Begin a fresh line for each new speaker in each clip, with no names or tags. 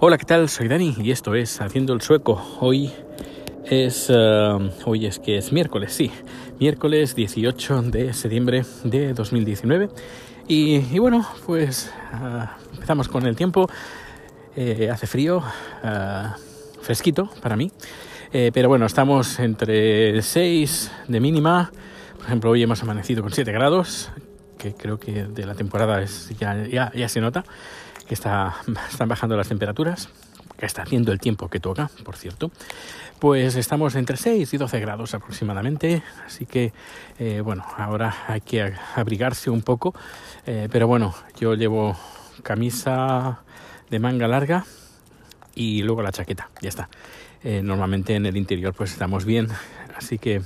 Hola, ¿qué tal? Soy Dani y esto es Haciendo el Sueco. Hoy es, uh, hoy es que es miércoles, sí, miércoles 18 de septiembre de 2019. Y, y bueno, pues uh, empezamos con el tiempo. Eh, hace frío, uh, fresquito para mí. Eh, pero bueno, estamos entre 6 de mínima. Por ejemplo, hoy hemos amanecido con 7 grados, que creo que de la temporada es, ya, ya, ya se nota que está, están bajando las temperaturas, que está haciendo el tiempo que toca, por cierto, pues estamos entre 6 y 12 grados aproximadamente, así que eh, bueno, ahora hay que abrigarse un poco, eh, pero bueno, yo llevo camisa de manga larga y luego la chaqueta, ya está. Eh, normalmente en el interior pues estamos bien, así que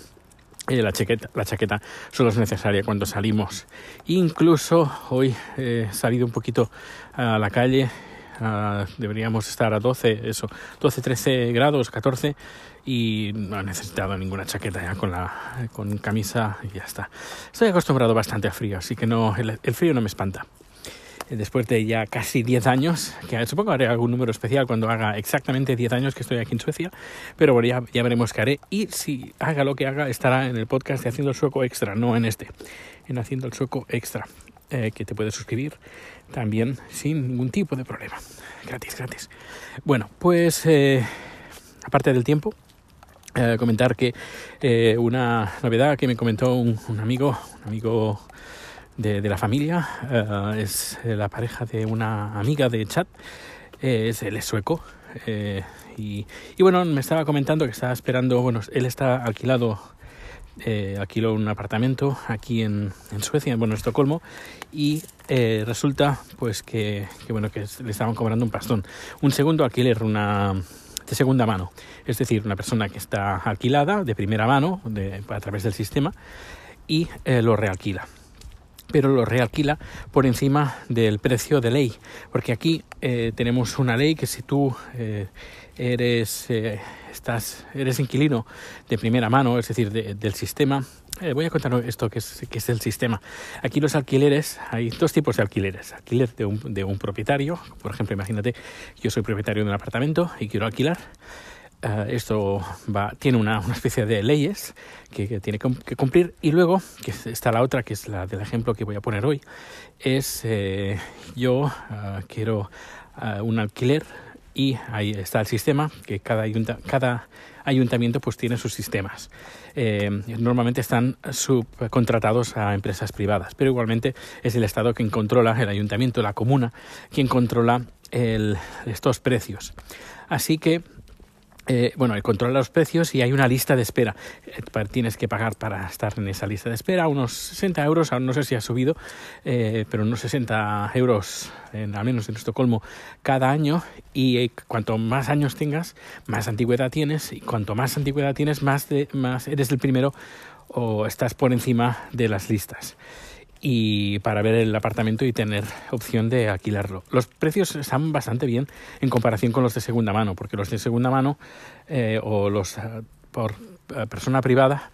eh, la, chaqueta, solo es necesaria cuando salimos. Incluso hoy he salido un poquito a la calle. Deberíamos estar a 12, eso, 12, 13 grados, 14 y no he necesitado ninguna chaqueta ya con la con camisa y ya está. Estoy acostumbrado bastante a frío, así que no el frío no me espanta después de ya casi 10 años, que supongo haré algún número especial cuando haga exactamente 10 años que estoy aquí en Suecia, pero bueno, ya, ya, veremos qué haré. Y si haga lo que haga, estará en el podcast de Haciendo el Sueco Extra, no en este, en Haciendo el Sueco Extra, eh, que te puedes suscribir también sin ningún tipo de problema. Gratis, gratis. Bueno, pues eh, aparte del tiempo, eh, comentar que eh, una novedad que me comentó un amigo, un amigo de, de la familia, uh, es la pareja de una amiga de chat, eh, es, él es sueco. Eh, y, y, bueno, me estaba comentando que estaba esperando, bueno, él está alquilado, eh, alquiló un apartamento aquí en, en Suecia, bueno, en Estocolmo, y resulta pues que, que, bueno, que le estaban cobrando un pastón. Un segundo alquiler, una de segunda mano, es decir, una persona que está alquilada de primera mano de, a través del sistema y lo realquila pero lo realquila por encima del precio de ley. Porque aquí eh, tenemos una ley que si tú eh, eres, eh, estás, eres inquilino de primera mano, es decir, de, del sistema, voy a contar esto que es, que es el sistema. Aquí los alquileres, hay dos tipos de alquileres. Alquiler de un, de un propietario, por ejemplo, imagínate, yo soy propietario de un apartamento y quiero alquilar. Uh, esto tiene una, una, especie de leyes que, tiene que cumplir y luego, que está la otra, que es la del ejemplo que voy a poner hoy, es eh, yo uh, quiero un alquiler y ahí está el sistema, que cada, ayunta, cada ayuntamiento pues tiene sus sistemas. Eh, normalmente están subcontratados a empresas privadas, pero igualmente es el Estado quien controla, el ayuntamiento, la comuna, quien controla estos precios. Así que eh, bueno, controla los precios y hay una lista de espera. Eh, tienes que pagar para estar en esa lista de espera unos 60 euros, no sé si ha subido, eh, pero unos 60 euros, en, al menos en Estocolmo, cada año. Y eh, cuanto más años tengas, más antigüedad tienes. Y cuanto más antigüedad tienes, más, de, más eres el primero o estás por encima de las listas y para ver el apartamento y tener opción de alquilarlo. Los precios están bastante bien en comparación con los de segunda mano, porque los de segunda mano eh, o los uh, por uh, persona privada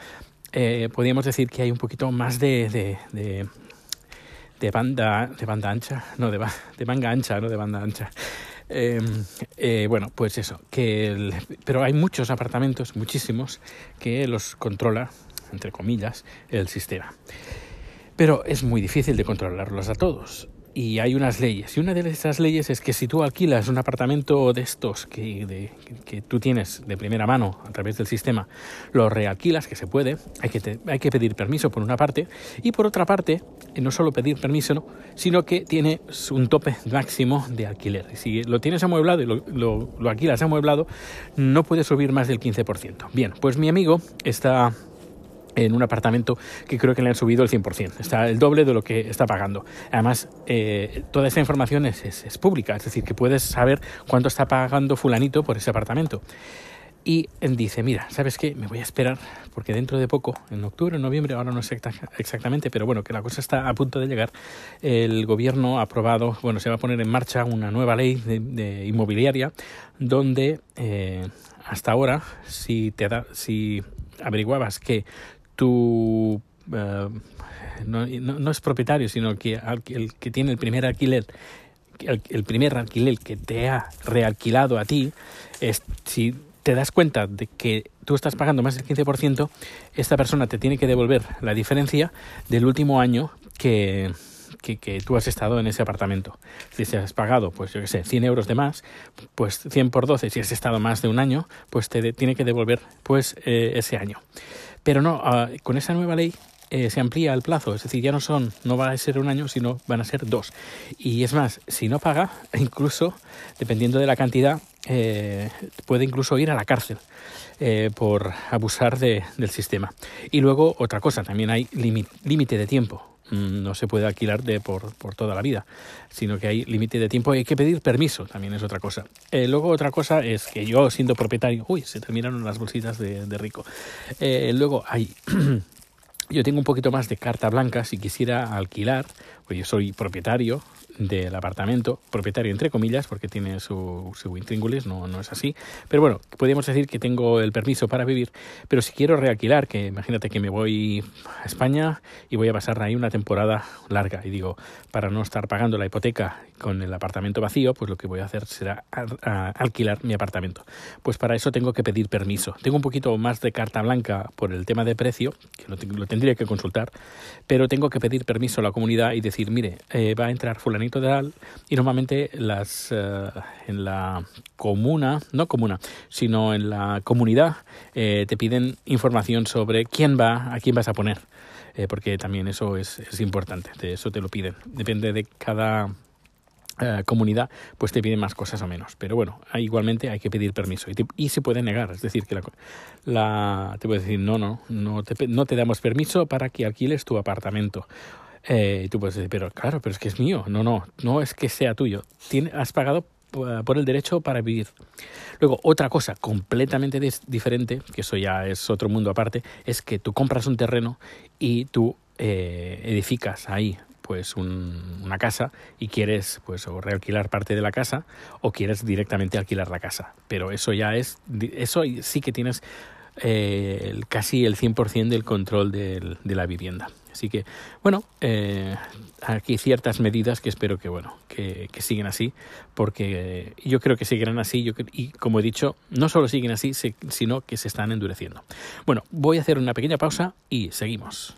eh, podríamos decir que hay un poquito más de, de, banda de banda ancha, no de, de manga ancha, no de banda ancha. Eh, eh, bueno, pues eso, que el, pero hay muchos apartamentos, muchísimos, que los controla, entre comillas, el sistema pero es muy difícil de controlarlos a todos. Y hay unas leyes. Y una de esas leyes es que si tú alquilas un apartamento de estos que, de, que tú tienes de primera mano a través del sistema, lo realquilas, que se puede, hay que, te, hay que pedir permiso por una parte, y por otra parte, no solo pedir permiso, no, sino que tiene un tope máximo de alquiler. Si lo tienes amueblado y lo, lo, lo alquilas amueblado, no puede subir más del 15%. Bien, pues mi amigo está en un apartamento que creo que le han subido el 100%, está el doble de lo que está pagando. Además, eh, toda esa información es, es, pública, es decir, que puedes saber cuánto está pagando fulanito por ese apartamento. Y dice, mira, ¿sabes qué? Me voy a esperar porque dentro de poco, en octubre, en noviembre, ahora no sé exactamente, pero bueno, que la cosa está a punto de llegar, el gobierno ha aprobado, bueno, se va a poner en marcha una nueva ley de, de inmobiliaria donde eh, hasta ahora, si, te da, si averiguabas que tu uh, no, es propietario, sino que el que tiene el primer alquiler el, primer alquiler que te ha realquilado a ti, es, si te das cuenta de que tú estás pagando más del 15%, esta persona te tiene que devolver la diferencia del último año que, que, tú has estado en ese apartamento. Si has pagado, pues yo qué sé, 100 euros de más, pues 100 por 12, si has estado más de un año, pues te tiene que devolver pues eh, ese año. Pero no, ah, con esa nueva ley eh, se amplía el plazo, es decir, ya no son, no va a ser un año, sino van a ser dos. Y es más, si no paga, incluso, dependiendo de la cantidad, eh, puede incluso ir a la cárcel. por abusar de, del sistema. Y luego otra cosa, también hay límite de tiempo. Mm, no se puede alquilar de por, por toda la vida, sino que hay límite de tiempo y hay que pedir permiso, también es otra cosa. Eh, luego otra cosa es que yo siendo propietario, uy, se terminaron las bolsitas de, rico. Eh, luego hay, yo tengo un poquito más de carta blanca si quisiera alquilar, pues yo soy propietario, del apartamento, propietario entre comillas, porque tiene su, su intríngulis, no, no es así. Pero bueno, podríamos decir que tengo el permiso para vivir, pero si quiero realquilar, que imagínate que me voy a España y voy a pasar ahí una temporada larga, y digo, para no estar pagando la hipoteca con el apartamento vacío, pues lo que voy a hacer será alquilar mi apartamento. Pues para eso tengo que pedir permiso. Tengo un poquito más de carta blanca por el tema de precio, que lo, tendría que consultar, pero tengo que pedir permiso a la comunidad y decir, mire, eh, va a entrar fulanito y normalmente las eh, en la comuna, no comuna, sino en la comunidad, eh, te piden información sobre quién va, a quién vas a poner. porque también eso es, es importante, eso te lo piden. Depende de cada eh, comunidad, pues te piden más cosas o menos. Pero bueno, igualmente hay que pedir permiso y, se puede negar. Es decir, que la, la, te puede decir, no, no, no te, no te damos permiso para que alquiles tu apartamento. Eh, y tú puedes decir, pero claro, pero es que es mío. No, no, no es que sea tuyo. Has pagado eh, por el derecho para vivir. Luego, otra cosa completamente diferente, que eso ya es otro mundo aparte, es que tú compras un terreno y tú edificas ahí pues una casa y quieres pues o realquilar parte de la casa o quieres directamente alquilar la casa. Pero eso ya es, eso sí que tienes eh, casi el 100% del control de la vivienda. Así que, bueno, eh, aquí ciertas medidas que espero que, bueno, que, que siguen así, porque yo creo que seguirán así yo, y, como he dicho, no solo siguen así, sino que se están endureciendo. Bueno, voy a hacer una pequeña pausa y seguimos.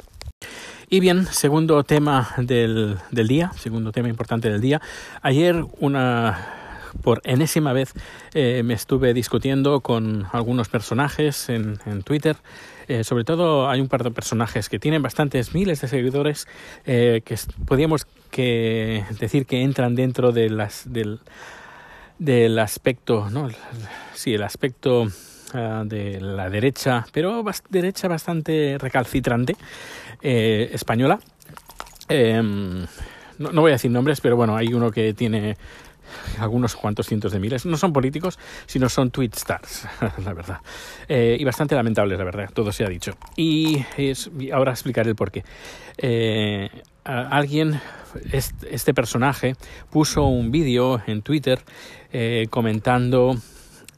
Y bien, segundo tema del, del día, segundo tema importante del día. Ayer una por enésima vez eh, me estuve discutiendo con algunos personajes en, en Twitter. Eh, sobre todo hay un par de personajes que tienen bastantes miles de seguidores eh, que podríamos que decir que entran dentro de las, del, del aspecto, ¿no? Sí, el aspecto uh, de la derecha, pero derecha bastante recalcitrante española. No, no, voy a decir nombres, pero bueno, hay uno que tiene algunos cuantos cientos de miles. No son políticos, sino son tweet stars, la verdad. Eh, y bastante lamentables, la verdad, todo se ha dicho. Y, ahora explicaré el porqué. Eh, alguien, este, este, personaje, puso un vídeo en Twitter eh, comentando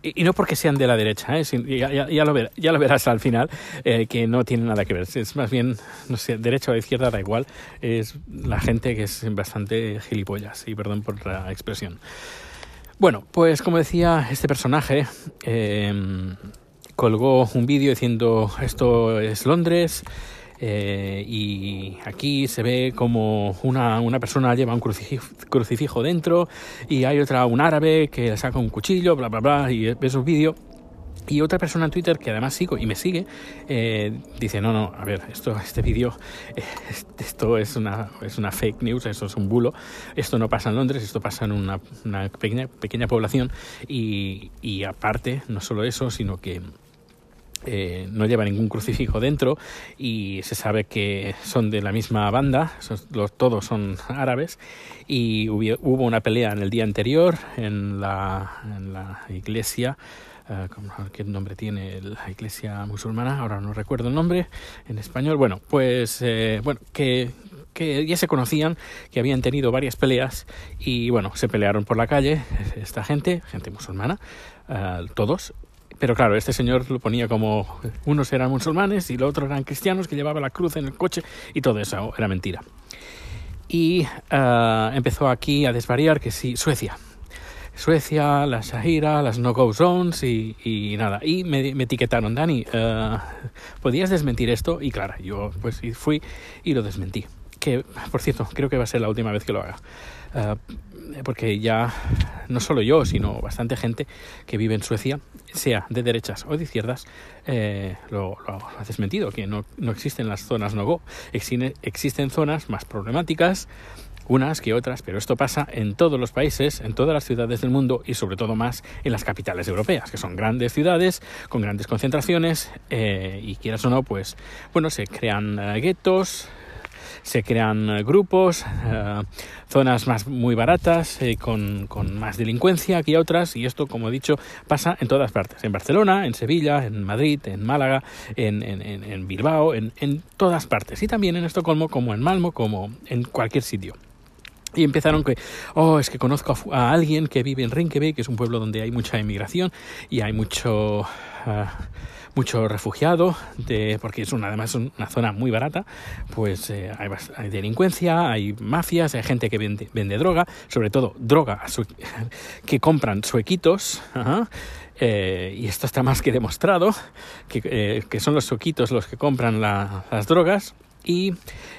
y, no porque sean de la derecha, ¿eh? ya, lo ya, lo verás al final, eh, que no tiene nada que ver. Es más bien, no sé, derecha o izquierda da igual, es la gente que es bastante gilipollas, y perdón por la expresión. Bueno, pues como decía, este personaje eh, colgó un vídeo diciendo esto es Londres, eh, y aquí se ve como una, una persona lleva un crucifijo, dentro y hay otra, un árabe que saca un cuchillo, bla, bla, bla, y ves un vídeo. Y otra persona en Twitter que además sigo y me sigue eh, dice no no a ver esto este vídeo eh, esto es una es una fake news eso es un bulo esto no pasa en Londres esto pasa en una, una pequeña pequeña población y, y aparte no solo eso sino que eh, no lleva ningún crucifijo dentro y se sabe que son de la misma banda, todos son árabes y hubo, una pelea en el día anterior en la, iglesia. Uh, ¿Qué nombre tiene la iglesia musulmana? Ahora no recuerdo el nombre en español. Bueno, pues eh, bueno, que, que ya se conocían, que habían tenido varias peleas y bueno, se pelearon por la calle esta gente, gente musulmana, uh, todos, pero claro, este señor lo ponía como unos eran musulmanes y los otros eran cristianos que llevaban la cruz en el coche y todo eso era mentira. y empezó aquí a desvariar que sí, Suecia. Suecia, la Shahira, las no-go zones y, nada. Y me, etiquetaron, Dani, ¿podías desmentir esto? Y claro, yo pues fui y lo desmentí. Que, por cierto, creo que va a ser la última vez que lo haga. Eh, porque ya no solo yo, sino bastante gente que vive en Suecia, sea de derechas o de izquierdas, eh, lo, ha desmentido, que no, no, existen las zonas no-go. Existen, zonas más problemáticas, unas que otras, pero esto pasa en todos los países, en todas las ciudades del mundo y sobre todo más en las capitales europeas, que son grandes ciudades con grandes concentraciones eh, y quieras o no, pues bueno, se crean guetos, se crean eh, grupos, eh, zonas más muy baratas, eh, con, más delincuencia que otras, y esto, como he dicho, pasa en todas partes, en Barcelona, en Sevilla, en Madrid, en Málaga, en, en Bilbao, en, todas partes, y también en Estocolmo, como en Malmo, como en cualquier sitio. Y empezaron que, oh, es que conozco a, alguien que vive en Rinkeby, que es un pueblo donde hay mucha inmigración y hay mucho, ah, mucho refugiado, de, porque es una, además una zona muy barata, pues eh, hay, delincuencia, hay mafias, hay gente que vende, vende droga, sobre todo droga que compran suequitos, eh, y esto está más que demostrado, que, eh, que son los suequitos los que compran las drogas y,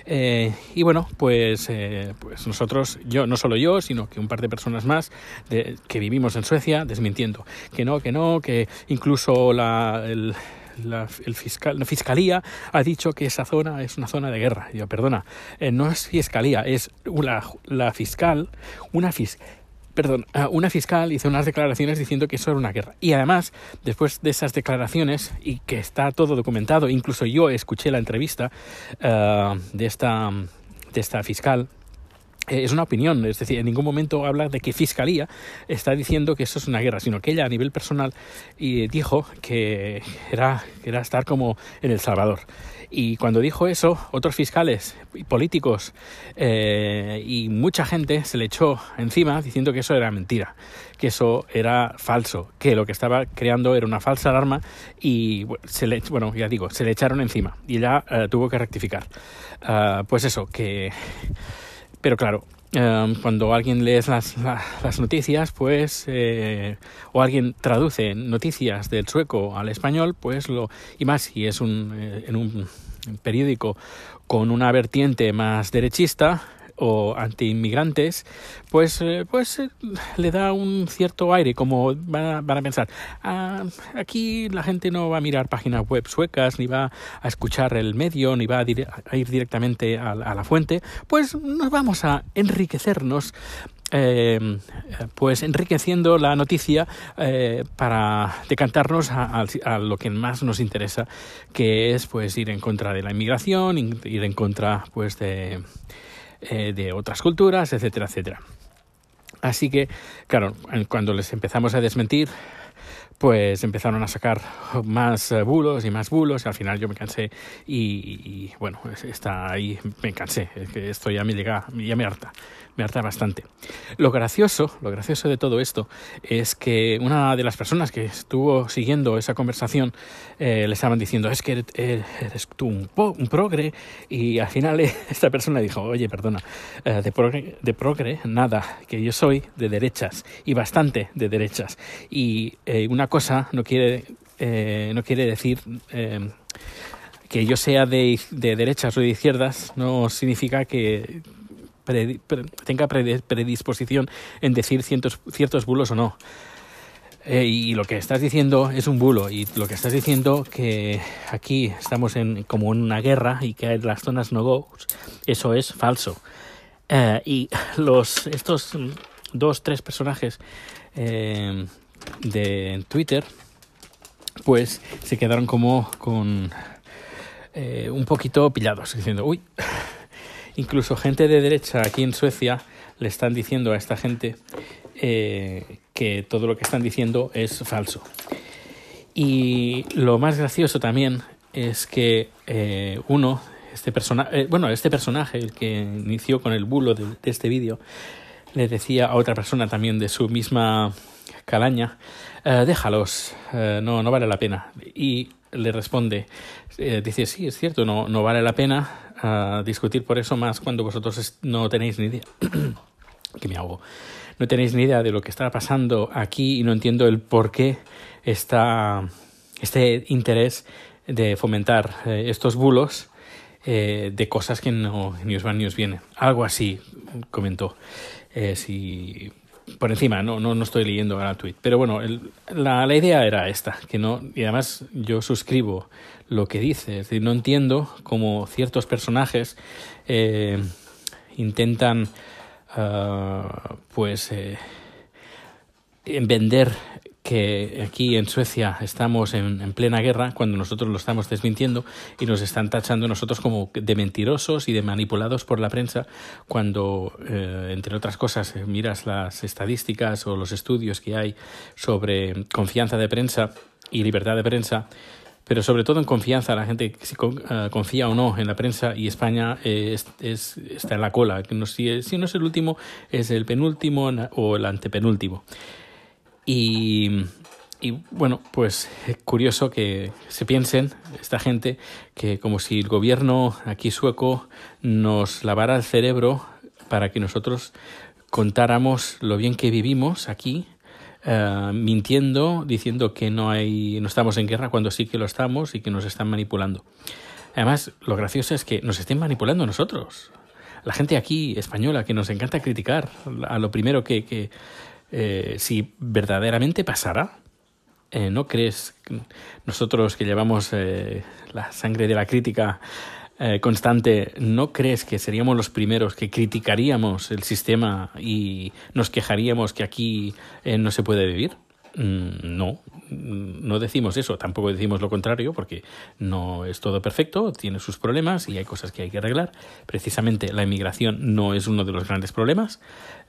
eh, y bueno, pues, eh, pues nosotros, yo, no solo yo, sino que un par de personas más de, que vivimos en Suecia, desmintiendo que no, que no, que incluso la, el, la, el fiscal, la fiscalía ha dicho que esa zona es una zona de guerra. Yo, perdona, eh, no es fiscalía, es la, la fiscal, una fiscal perdón, una fiscal hizo unas declaraciones diciendo que eso era una guerra. Y además, después de esas declaraciones, y que está todo documentado, incluso yo escuché la entrevista eh, de, esta, de esta fiscal, eh, es una opinión, es decir, en ningún momento habla de que Fiscalía está diciendo que eso es una guerra, sino que ella a nivel personal dijo que era, que era estar como en El Salvador. Y cuando dijo eso, otros fiscales y políticos eh, y mucha gente se le echó encima diciendo que eso era mentira, que eso era falso, que lo que estaba creando era una falsa alarma y se le, bueno, ya digo, se le echaron encima y ella eh, tuvo que rectificar. Ah, pues eso, que... Pero claro, Em, cuando alguien lee las, las noticias, pues, eh, o alguien traduce noticias del sueco al español, pues lo, y más si es un, eh, en un periódico con una vertiente más derechista, o anti-inmigrantes, pues, eh, pues eh, le da un cierto aire, como van a, pensar, ah, aquí la gente no va a mirar páginas web suecas, ni va a escuchar el medio, ni va a, ir directamente a, la fuente, pues nos vamos a enriquecernos em, pues enriqueciendo la noticia eh, para decantarnos a, a, lo que más nos interesa, que es pues ir en contra de la inmigración, ir en contra pues de eh, de otras culturas, etcétera, etcétera. Así que, claro, cuando les empezamos a desmentir, pues empezaron a sacar más eh, bulos y más bulos y al final yo me cansé y, bueno, está ahí, me cansé, es que esto ya me llega, ya me harta, me harta bastante. Lo gracioso, lo gracioso de todo esto es que una de las personas que estuvo siguiendo esa conversación eh, le estaban diciendo, es que eres, tú un, un, progre y al final esta persona dijo, oye, perdona, eh, de, progre, de progre nada, que yo soy de derechas y bastante de derechas y una cosa no quiere, eh, no quiere decir eh, que yo sea de, de, derechas o de izquierdas, no significa que tenga predisposición en decir ciertos, ciertos bulos o no. Eh, y lo que estás diciendo es un bulo y lo que estás diciendo que aquí estamos en como en una guerra y que hay las zonas no go eso es falso y los estos dos tres personajes de Twitter, pues se quedaron como con eh, un poquito pillados, diciendo, uy, incluso gente de derecha aquí en Suecia le están diciendo a esta gente eh, que todo lo que están diciendo es falso. Y lo más gracioso también es que eh, uno, este personaje, bueno, este personaje, el que inició con el bulo de este vídeo, le decía a otra persona también de su misma calaña, eh, déjalos, eh, no, no vale la pena. Y le responde, eh, dice, sí, es cierto, no, no vale la pena discutir por eso más cuando vosotros no tenéis ni idea. que me hago. No tenéis ni idea de lo que está pasando aquí y no entiendo el por qué está este interés de fomentar estos bulos de cosas que no ni os van ni os vienen. Algo así comentó. Si por encima, no, no, no estoy leyendo ahora el tweet. Pero bueno, la, la, idea era esta, que no, y además yo suscribo lo que dice, es decir, no entiendo cómo ciertos personajes eh, intentan uh, pues eh, vender que aquí en Suecia estamos en, en, plena guerra cuando nosotros lo estamos desmintiendo y nos están tachando nosotros como de mentirosos y de manipulados por la prensa cuando, eh, entre otras cosas, eh, miras las estadísticas o los estudios que hay sobre confianza de prensa y libertad de prensa pero sobre todo en confianza, la gente si uh, confía o no en la prensa y España eh, es, es, está en la cola, si no es el último, es el penúltimo o el antepenúltimo. Y, y bueno, pues es curioso que se piensen esta gente que como si el gobierno aquí sueco nos lavara el cerebro para que nosotros contáramos lo bien que vivimos aquí, uh, mintiendo, diciendo que no hay, no estamos en guerra cuando sí que lo estamos y que nos están manipulando. Además, lo gracioso es que nos estén manipulando nosotros. La gente aquí española que nos encanta criticar a lo primero que, que eh, si verdaderamente pasara, eh, ¿no crees nosotros que llevamos eh, la sangre de la crítica eh, constante, ¿no crees que seríamos los primeros que criticaríamos el sistema y nos quejaríamos que aquí no se puede vivir? Mm, no, no decimos eso, tampoco decimos lo contrario, porque no es todo perfecto, tiene sus problemas y hay cosas que hay que arreglar. Precisamente la inmigración no es uno de los grandes problemas,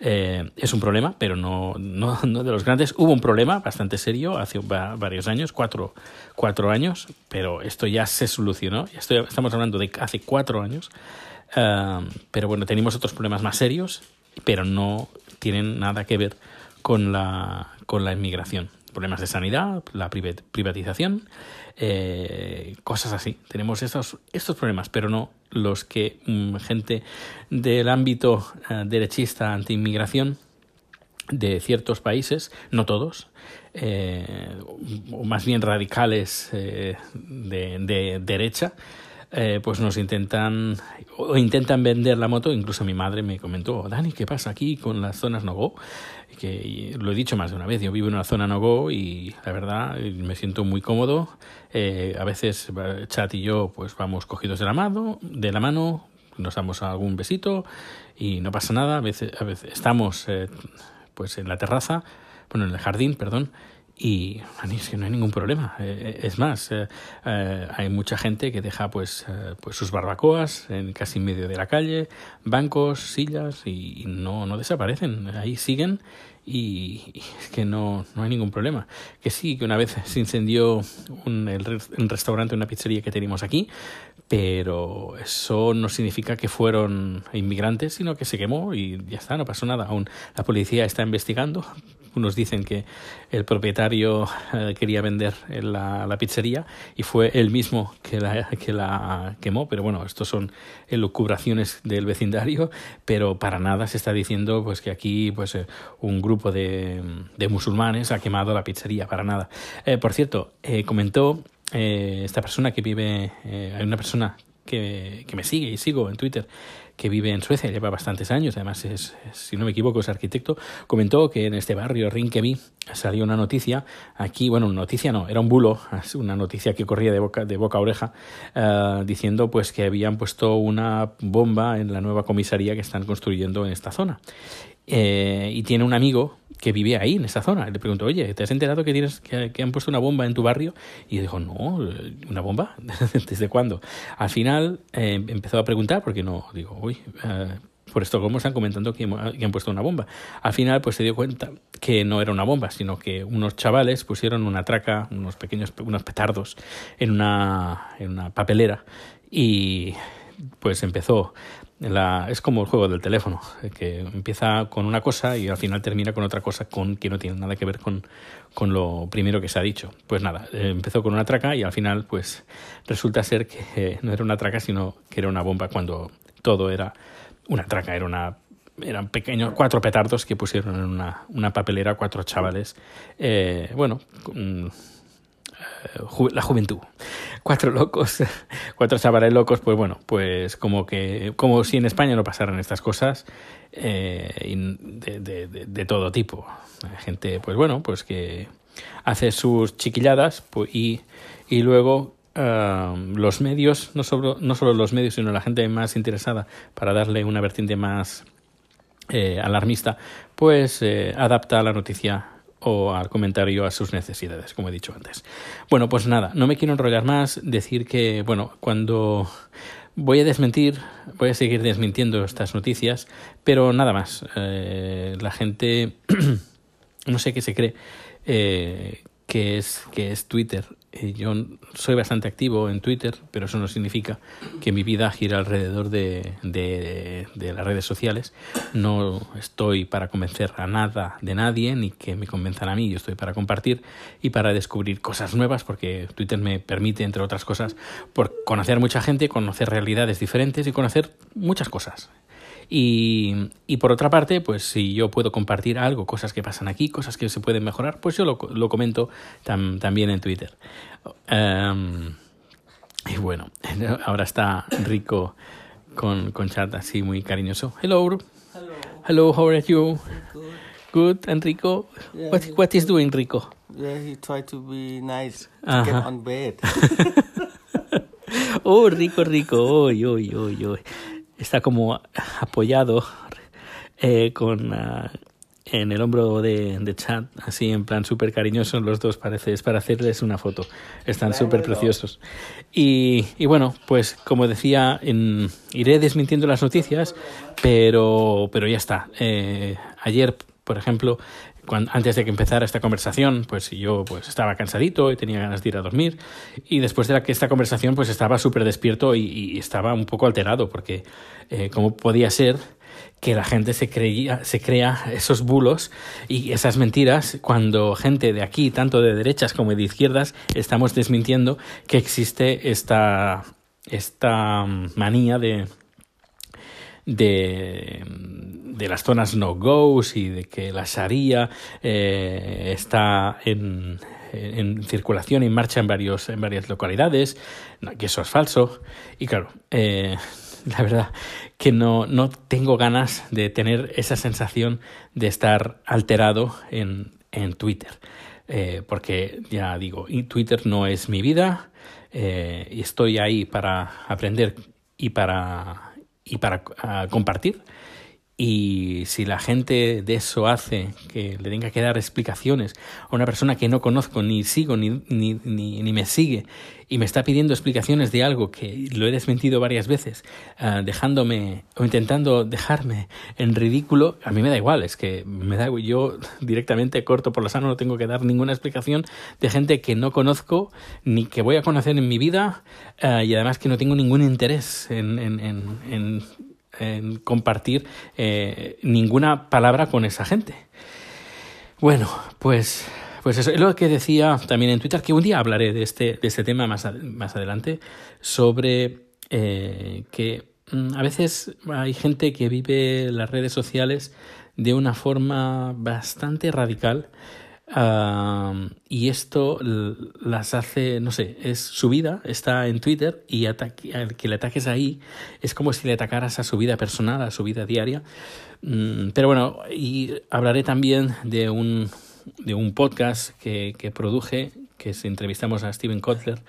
eh, es un problema, pero no, no, de los grandes. Hubo un problema bastante serio hace varios años, cuatro, cuatro años, pero esto ya se solucionó, estoy, estamos hablando de hace cuatro años, pero bueno, tenemos otros problemas más serios, pero no tienen nada que ver con la, con la inmigración. Problemas de sanidad, la privatización, eh, cosas así. Tenemos estos, estos problemas, pero no los que um, gente del ámbito uh, derechista anti-inmigración de ciertos países, no todos, eh, o más bien radicales eh, de, de derecha, eh, pues nos intentan o intentan vender la moto. Incluso mi madre me comentó, Dani, ¿qué pasa aquí con las zonas no-go? Que lo he dicho más de una vez, yo vivo en una zona no-go y la verdad me siento muy cómodo. Eh, a veces Chat y yo pues vamos cogidos de la mano, de la mano nos damos algún besito y no pasa nada. A veces, a veces estamos eh, pues en la terraza, bueno, en el jardín, perdón, y es que no hay ningún problema. Eh, es más, eh, eh, hay mucha gente que deja pues, eh, pues sus barbacoas en casi medio de la calle, bancos, sillas y, no, no desaparecen. Ahí siguen y, y, es que no, no hay ningún problema. Que sí, que una vez se incendió un, el, un restaurante, una pizzería que tenemos aquí, pero eso no significa que fueron inmigrantes, sino que se quemó y ya está, no pasó nada. Aún la policía está investigando, unos dicen que el propietario eh, quería vender la, pizzería y fue él mismo que la, que la quemó, pero bueno, estos son elucubraciones del vecindario, pero para nada se está diciendo pues que aquí pues eh, un grupo de, de, musulmanes ha quemado la pizzería, para nada. Eh, por cierto, comentó esta persona que vive, hay una persona que me sigue y sigo en Twitter que vive en Suecia, lleva bastantes años, además es, si no me equivoco es arquitecto, comentó que en este barrio Rinkeby salió una noticia, aquí, bueno, noticia no, era un bulo, una noticia que corría de boca, de boca a oreja, uh, diciendo pues que habían puesto una bomba en la nueva comisaría que están construyendo en esta zona. Eh, y tiene un amigo que vive ahí, en esa zona. Le pregunto, oye, ¿te has enterado que, tienes, que, que, han puesto una bomba en tu barrio? Y dijo, no, ¿una bomba? ¿Desde cuándo? Al final eh, empezó a preguntar, porque no, digo, uy, eh, por esto como están comentando que, han puesto una bomba. Al final pues se dio cuenta que no era una bomba, sino que unos chavales pusieron una traca, unos pequeños, unos petardos en una, en una papelera y pues empezó la, es como el juego del teléfono, que empieza con una cosa y al final termina con otra cosa con que no tiene nada que ver con, con lo primero que se ha dicho. Pues nada, empezó con una traca y al final pues resulta ser que no era una traca sino que era una bomba cuando todo era una traca, era una eran pequeños, cuatro petardos que pusieron en una, una papelera cuatro chavales, eh, bueno, la juventud. Cuatro locos, cuatro chavales locos, pues bueno, pues como que, como si en España no pasaran estas cosas eh, de, de, de, todo tipo. Gente, pues bueno, pues que hace sus chiquilladas pues, y, y luego uh, los medios, no solo, no solo los medios, sino la gente más interesada para darle una vertiente más eh, alarmista, pues eh, adapta la noticia o al comentario a sus necesidades, como he dicho antes. Bueno, pues nada, no me quiero enrollar más, decir que, bueno, cuando voy a desmentir, voy a seguir desmintiendo estas noticias, pero nada más. Eh, la gente, no sé qué se cree, eh, que es, que es Twitter eh, yo soy bastante activo en Twitter, pero eso no significa que mi vida gira alrededor de, de, de, las redes sociales. No estoy para convencer a nada de nadie, ni que me convenzan a mí. Yo estoy para compartir y para descubrir cosas nuevas, porque Twitter me permite, entre otras cosas, por conocer mucha gente, conocer realidades diferentes y conocer muchas cosas. Y, y, por otra parte, pues si yo puedo compartir algo, cosas que pasan aquí, cosas que se pueden mejorar, pues yo lo, lo comento tam, también en Twitter. Um, y bueno, ahora está Rico con, con chat así muy cariñoso. Hello. Hello. Hello, how are you? Good. Good, and Rico? Yeah, what, what is doing Rico?
Yeah, he tried to be nice to uh -huh. get on bed.
oh, Rico, Rico. Oy, oy, oy, oy está como apoyado eh, con uh, en el hombro de, de Chad, así en plan súper cariñosos los dos, parece, es para hacerles una foto. Están súper preciosos. Y, y, bueno, pues como decía, en, iré desmintiendo las noticias, pero, pero ya está. Eh, ayer, por ejemplo, antes de que empezara esta conversación, pues yo pues estaba cansadito y tenía ganas de ir a dormir. Y después de que esta conversación, pues estaba súper despierto y, estaba un poco alterado, porque eh, cómo podía ser que la gente se creía, se crea esos bulos y esas mentiras cuando gente de aquí, tanto de derechas como de izquierdas, estamos desmintiendo que existe esta, esta manía de, de de las zonas no-goes y de que la Sharia eh, está en, en circulación y en marcha en, varios, en varias localidades, que eso es falso. Y claro, eh, la verdad que no, no tengo ganas de tener esa sensación de estar alterado en, en Twitter. Eh, porque ya digo, Twitter no es mi vida y estoy ahí para aprender y para, y para uh, compartir y si la gente de eso hace que le tenga que dar explicaciones a una persona que no conozco, ni sigo, ni, ni, ni, ni me sigue, y me está pidiendo explicaciones de algo que lo he desmentido varias veces, uh, dejándome o intentando dejarme en ridículo, a mí me da igual, es que me da yo directamente corto por la sano, no tengo que dar ninguna explicación de gente que no conozco ni que voy a conocer en mi vida uh, y además que no tengo ningún interés en, en, en, en en compartir eh, ninguna palabra con esa gente. Bueno, pues, pues eso es lo que decía también en Twitter, que un día hablaré de este, de este tema más, más adelante, sobre eh, que mm, a veces hay gente que vive las redes sociales de una forma bastante radical Y esto las hace, no sé, es su vida, está en Twitter y al que le ataques ahí es como si le atacaras a su vida personal, a su vida diaria. Mm, pero bueno, y hablaré también de un, de un podcast que, que produje, que entrevistamos a Steven Kotler,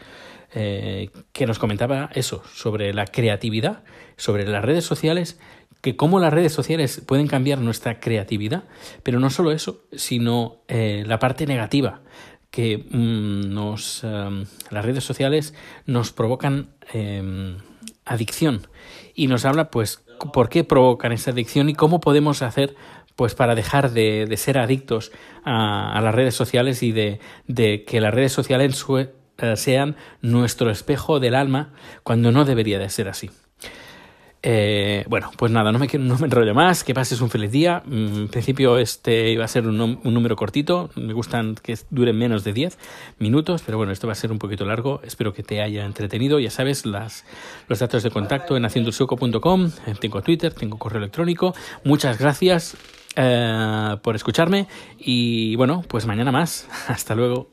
eh, que nos comentaba eso, sobre la creatividad, sobre las redes sociales que cómo las redes sociales pueden cambiar nuestra creatividad, pero no solo eso, sino eh, la parte negativa, que mm, nos, um, las redes sociales nos provocan eh, adicción y nos habla pues por qué provocan esa adicción y cómo podemos hacer pues para dejar de, ser adictos a, las redes sociales y de, de que las redes sociales sean nuestro espejo del alma cuando no debería de ser así. Eh, bueno, pues nada, no me, no me enrollo más, que pases un feliz día. Mm, en principio este iba a ser un, un número cortito, me gustan que duren menos de 10 minutos, pero bueno, esto va a ser un poquito largo, espero que te haya entretenido. Ya sabes, las, los datos de contacto en haciendoelsueco.com, tengo Twitter, tengo correo electrónico. Muchas gracias eh, por escucharme y bueno, pues mañana más. Hasta luego.